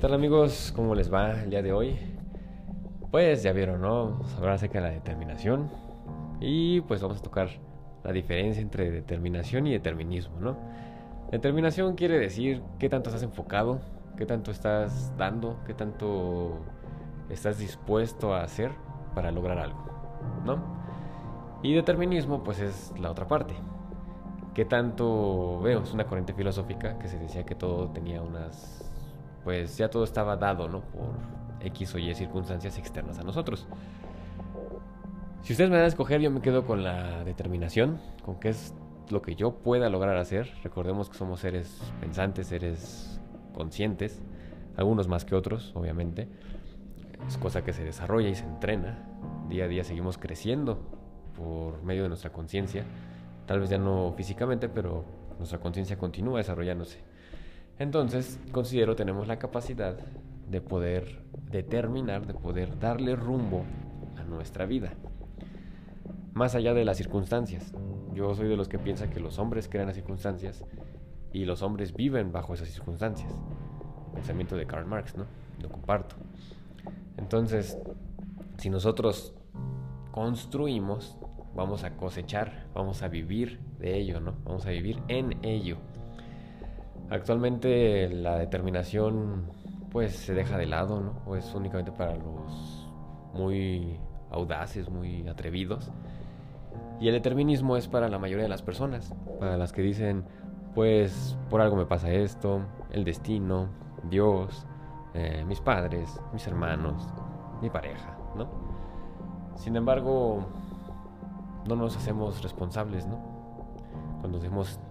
tal amigos? ¿Cómo les va el día de hoy? Pues ya vieron, ¿no? Vamos a hablar acerca de la determinación y pues vamos a tocar la diferencia entre determinación y determinismo, ¿no? Determinación quiere decir qué tanto estás enfocado, qué tanto estás dando, qué tanto estás dispuesto a hacer para lograr algo, ¿no? Y determinismo pues es la otra parte. ¿Qué tanto veo? Es una corriente filosófica que se decía que todo tenía unas pues ya todo estaba dado, ¿no? Por X o Y circunstancias externas a nosotros. Si ustedes me dan a escoger, yo me quedo con la determinación, con qué es lo que yo pueda lograr hacer. Recordemos que somos seres pensantes, seres conscientes, algunos más que otros, obviamente. Es cosa que se desarrolla y se entrena. Día a día seguimos creciendo por medio de nuestra conciencia. Tal vez ya no físicamente, pero nuestra conciencia continúa desarrollándose. Entonces, considero tenemos la capacidad de poder determinar, de poder darle rumbo a nuestra vida. Más allá de las circunstancias. Yo soy de los que piensa que los hombres crean las circunstancias y los hombres viven bajo esas circunstancias. Pensamiento de Karl Marx, ¿no? Lo comparto. Entonces, si nosotros construimos, vamos a cosechar, vamos a vivir de ello, ¿no? Vamos a vivir en ello. Actualmente la determinación pues se deja de lado, ¿no? O es únicamente para los muy audaces, muy atrevidos. Y el determinismo es para la mayoría de las personas, para las que dicen, pues por algo me pasa esto, el destino, Dios, eh, mis padres, mis hermanos, mi pareja, ¿no? Sin embargo, no nos hacemos responsables, ¿no? Cuando,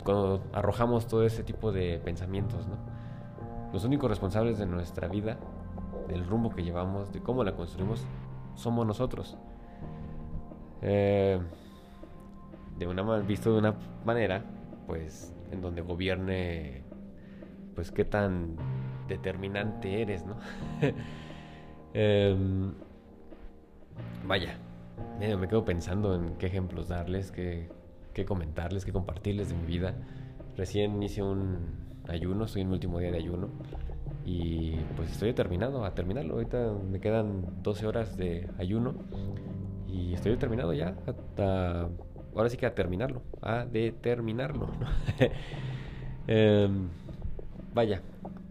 cuando arrojamos todo ese tipo de pensamientos, ¿no? Los únicos responsables de nuestra vida, del rumbo que llevamos, de cómo la construimos, somos nosotros. Eh, de una visto de una manera, pues, en donde gobierne, pues, qué tan determinante eres, ¿no? Em, vaya, me quedo pensando en qué ejemplos darles, qué, que comentarles, que compartirles de mi vida. Recién hice un ayuno, estoy en mi último día de ayuno y pues estoy determinado a terminarlo. Ahorita me quedan 12 horas de ayuno y estoy determinado ya hasta ahora sí que a terminarlo, a determinarlo. Em, vaya,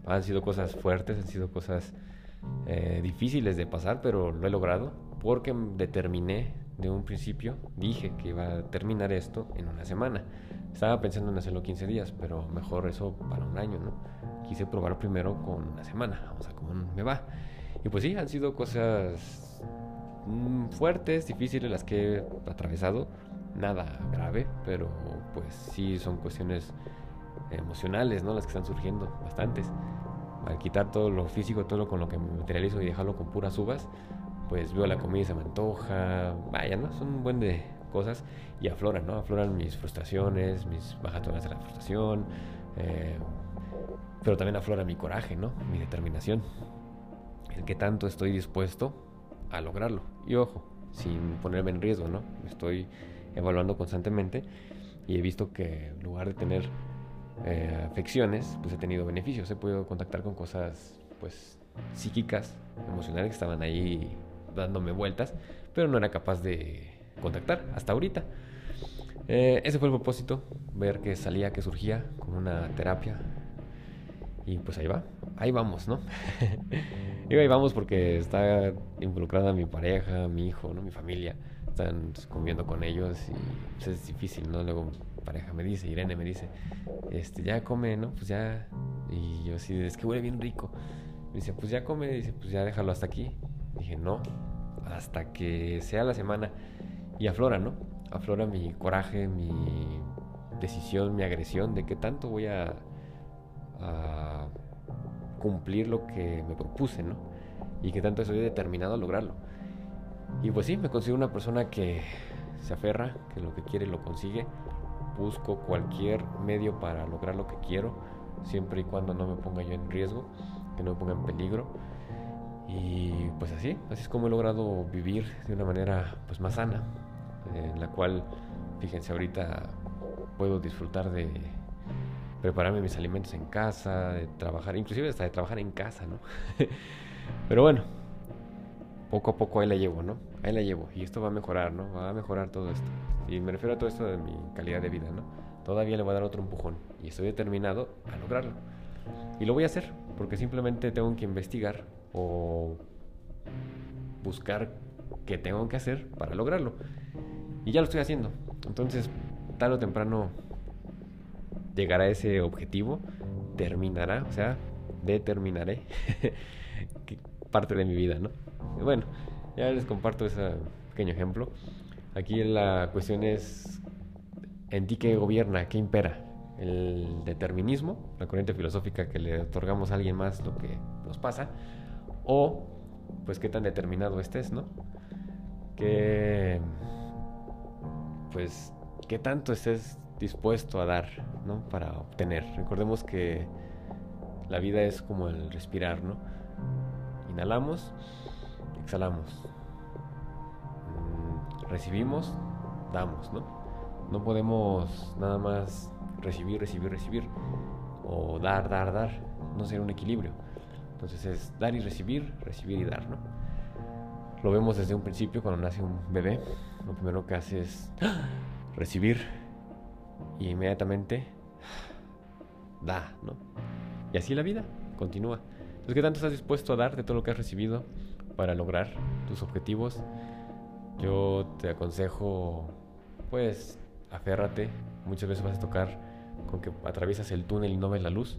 han sido cosas fuertes, han sido cosas eh, difíciles de pasar, pero lo he logrado porque determiné de un principio dije que iba a terminar esto en una semana. Estaba pensando en hacerlo 15 días, pero mejor eso para un año, ¿no? Quise probar primero con una semana, vamos a cómo me va. Y pues sí, han sido cosas mm, fuertes, difíciles las que he atravesado. Nada grave, pero pues sí son cuestiones emocionales, ¿no? Las que están surgiendo, bastantes. Al quitar todo lo físico, todo lo con lo que me materializo y dejarlo con puras uvas, pues veo la comida y se me antoja, vaya, ¿no? Son un buen de cosas y afloran, ¿no? Afloran mis frustraciones, mis bajatonas de la frustración, eh, pero también aflora mi coraje, ¿no? Mi determinación, el que tanto estoy dispuesto a lograrlo. Y ojo, sin ponerme en riesgo, ¿no? Estoy evaluando constantemente y he visto que en lugar de tener eh, afecciones, pues he tenido beneficios, he podido contactar con cosas, pues, psíquicas, emocionales que estaban ahí dándome vueltas, pero no era capaz de contactar hasta ahorita. Eh, ese fue el propósito, ver que salía, que surgía con una terapia. Y pues ahí va, ahí vamos, ¿no? y ahí vamos porque está involucrada mi pareja, mi hijo, ¿no? Mi familia. Están conviviendo con ellos y pues, es difícil, ¿no? Luego mi pareja me dice, Irene me dice, este, ya come, ¿no? Pues ya. Y yo así, es que huele bien rico. Me dice, pues ya come, dice, pues ya déjalo hasta aquí. Dije, no, hasta que sea la semana. Y aflora, ¿no? Aflora mi coraje, mi decisión, mi agresión de que tanto voy a, cumplir lo que me propuse, ¿no? Y que tanto estoy determinado a lograrlo. Y pues sí, me considero una persona que se aferra, que lo que quiere lo consigue. Busco cualquier medio para lograr lo que quiero, siempre y cuando no me ponga yo en riesgo, que no me ponga en peligro. Y pues así, así es como he logrado vivir de una manera pues más sana, en la cual, fíjense, ahorita puedo disfrutar de prepararme mis alimentos en casa, de trabajar, inclusive hasta de trabajar en casa, ¿no? Pero bueno, poco a poco ahí la llevo, ¿no? Ahí la llevo y esto va a mejorar, ¿no? Va a mejorar todo esto. Y me refiero a todo esto de mi calidad de vida, ¿no? Todavía le voy a dar otro empujón y estoy determinado a lograrlo. Y lo voy a hacer porque simplemente tengo que investigar o buscar qué tengo que hacer para lograrlo. Y ya lo estoy haciendo. Entonces, tarde o temprano llegará a ese objetivo, terminará, o sea, determinaré parte de mi vida, ¿no? bueno, ya les comparto ese pequeño ejemplo. Aquí la cuestión es en ti qué gobierna, qué impera. El determinismo, la corriente filosófica que le otorgamos a alguien más lo que nos pasa, o pues qué tan determinado estés, ¿no? Que pues qué tanto estés dispuesto a dar, ¿no? Para obtener. Recordemos que la vida es como el respirar, ¿no? Inhalamos, exhalamos. Mm, recibimos, damos, ¿no? No podemos nada más recibir, recibir, recibir. O dar, dar, dar. No ser un equilibrio. Entonces es dar y recibir, recibir y dar, ¿no? Lo vemos desde un principio cuando nace un bebé. Lo primero que hace es recibir y inmediatamente da, ¿no? Y así la vida continúa. Entonces, ¿qué tanto estás dispuesto a dar de todo lo que has recibido para lograr tus objetivos? Yo te aconsejo, pues, aférrate. Muchas veces vas a tocar con que atraviesas el túnel y no ves la luz.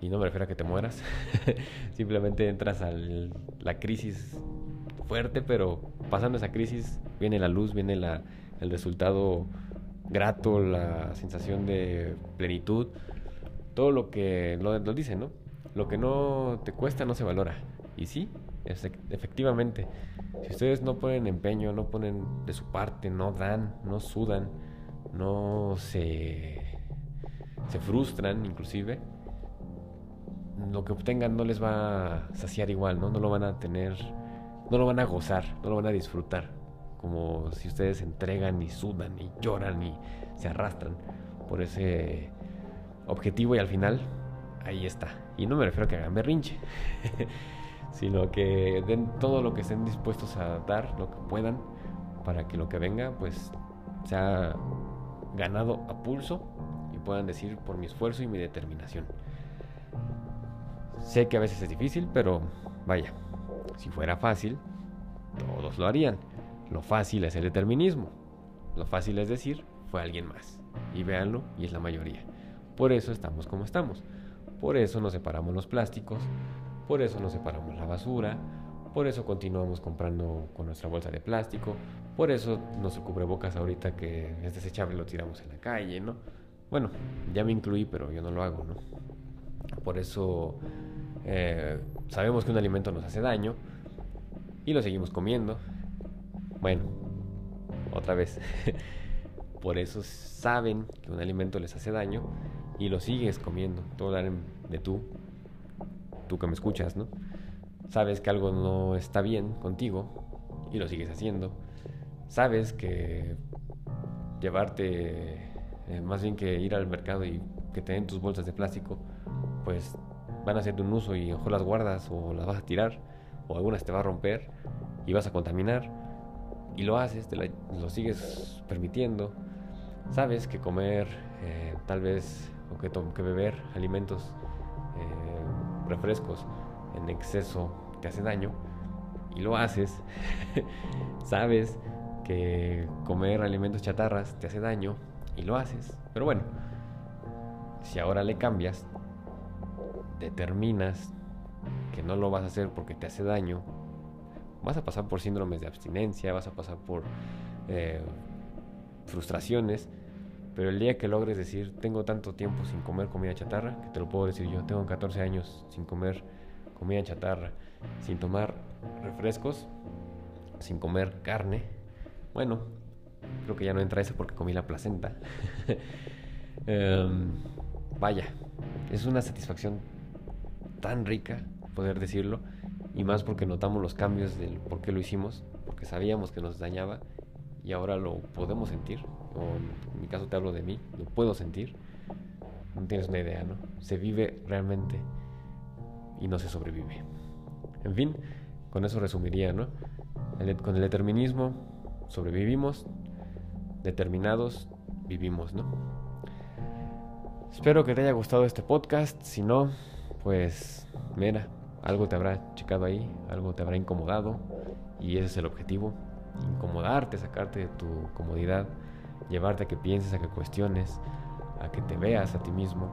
Y no me refiero a que te mueras. Simplemente entras a la crisis fuerte, pero pasando esa crisis viene la luz, viene la, el resultado grato, la sensación de plenitud, todo lo que lo, lo dice, ¿no? Lo que no te cuesta no se valora. Y sí, efectivamente, si ustedes no ponen empeño, no ponen de su parte, no dan, no sudan, no se, se frustran inclusive, lo que obtengan no les va a saciar igual, ¿no? No lo van a tener, no lo van a gozar, no lo van a disfrutar como si ustedes entregan y sudan y lloran y se arrastran por ese objetivo y al final ahí está. Y no me refiero a que hagan berrinche, sino que den todo lo que estén dispuestos a dar, lo que puedan, para que lo que venga pues sea ganado a pulso y puedan decir por mi esfuerzo y mi determinación. Sé que a veces es difícil, pero vaya, si fuera fácil, todos lo harían. Lo fácil es el determinismo. Lo fácil es decir, fue alguien más. Y véanlo, y es la mayoría. Por eso estamos como estamos. Por eso nos separamos los plásticos. Por eso nos separamos la basura. Por eso continuamos comprando con nuestra bolsa de plástico. Por eso nuestro cubrebocas ahorita que es desechable lo tiramos en la calle, ¿no? Bueno, ya me incluí, pero yo no lo hago, ¿no? Por eso eh, sabemos que un alimento nos hace daño y lo seguimos comiendo bueno, otra vez. Por eso saben que un alimento les hace daño y lo sigues comiendo. Todo de tú, tú que me escuchas, ¿no? Sabes que algo no está bien contigo y lo sigues haciendo. Sabes que llevarte, eh, más bien que ir al mercado y que te den tus bolsas de plástico, pues van a hacerte un uso y mejor las guardas o las vas a tirar o algunas te va a romper y vas a contaminar y lo haces, te lo sigues permitiendo, sabes que comer, eh, tal vez, o que, que beber alimentos, eh, refrescos en exceso te hace daño, y lo haces, sabes que comer alimentos chatarras te hace daño, y lo haces, pero bueno, si ahora le cambias, determinas que no lo vas a hacer porque te hace daño, vas a pasar por síndromes de abstinencia, vas a pasar por eh, frustraciones, pero el día que logres decir, tengo tanto tiempo sin comer comida chatarra, que te lo puedo decir yo, tengo 14 años sin comer comida chatarra, sin tomar refrescos, sin comer carne, bueno, creo que ya no entra eso porque comí la placenta. Em, vaya, es una satisfacción tan rica poder decirlo y más porque notamos los cambios del por qué lo hicimos, porque sabíamos que nos dañaba y ahora lo podemos sentir, o en mi caso te hablo de mí, lo puedo sentir, no tienes una idea, ¿no? Se vive realmente y no se sobrevive. En fin, con eso resumiría, ¿no? con el determinismo sobrevivimos, determinados vivimos, ¿no? Espero que te haya gustado este podcast, si no, pues mira, algo te habrá checado ahí, algo te habrá incomodado y ese es el objetivo, incomodarte, sacarte de tu comodidad, llevarte a que pienses, a que cuestiones, a que te veas a ti mismo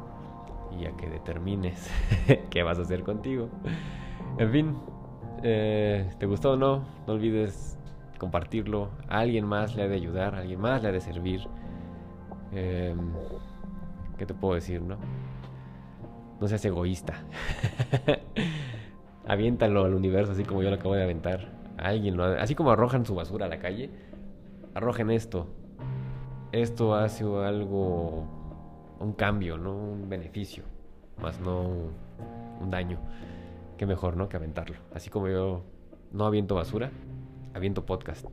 y a que determines qué vas a hacer contigo. En fin, eh, ¿te gustó o no? No olvides compartirlo. A alguien más le ha de ayudar, a alguien más le ha de servir. Em, ¿Qué te puedo decir, no? No seas egoísta. Aviéntalo al universo así como yo lo acabo de aventar. A alguien, así como arrojan su basura a la calle, arrojen esto. Esto hace algo, un cambio, ¿no? Un beneficio, más no un daño. Qué mejor, ¿no? Que aventarlo. Así como yo no aviento basura, aviento podcast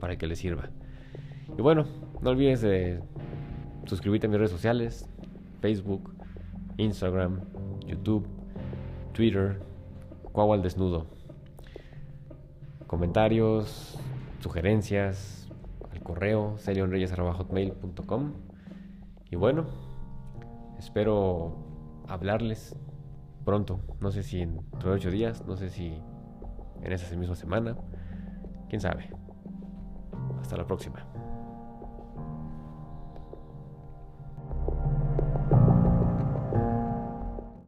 para que le sirva. Y bueno, no olvides de suscribirte a mis redes sociales, Facebook, Instagram, YouTube, Twitter, Cuau al Desnudo. Comentarios, sugerencias, al correo celionreyes.com. Y bueno, espero hablarles pronto. No sé si en de ocho días, no sé si en esa misma semana. Quién sabe. Hasta la próxima.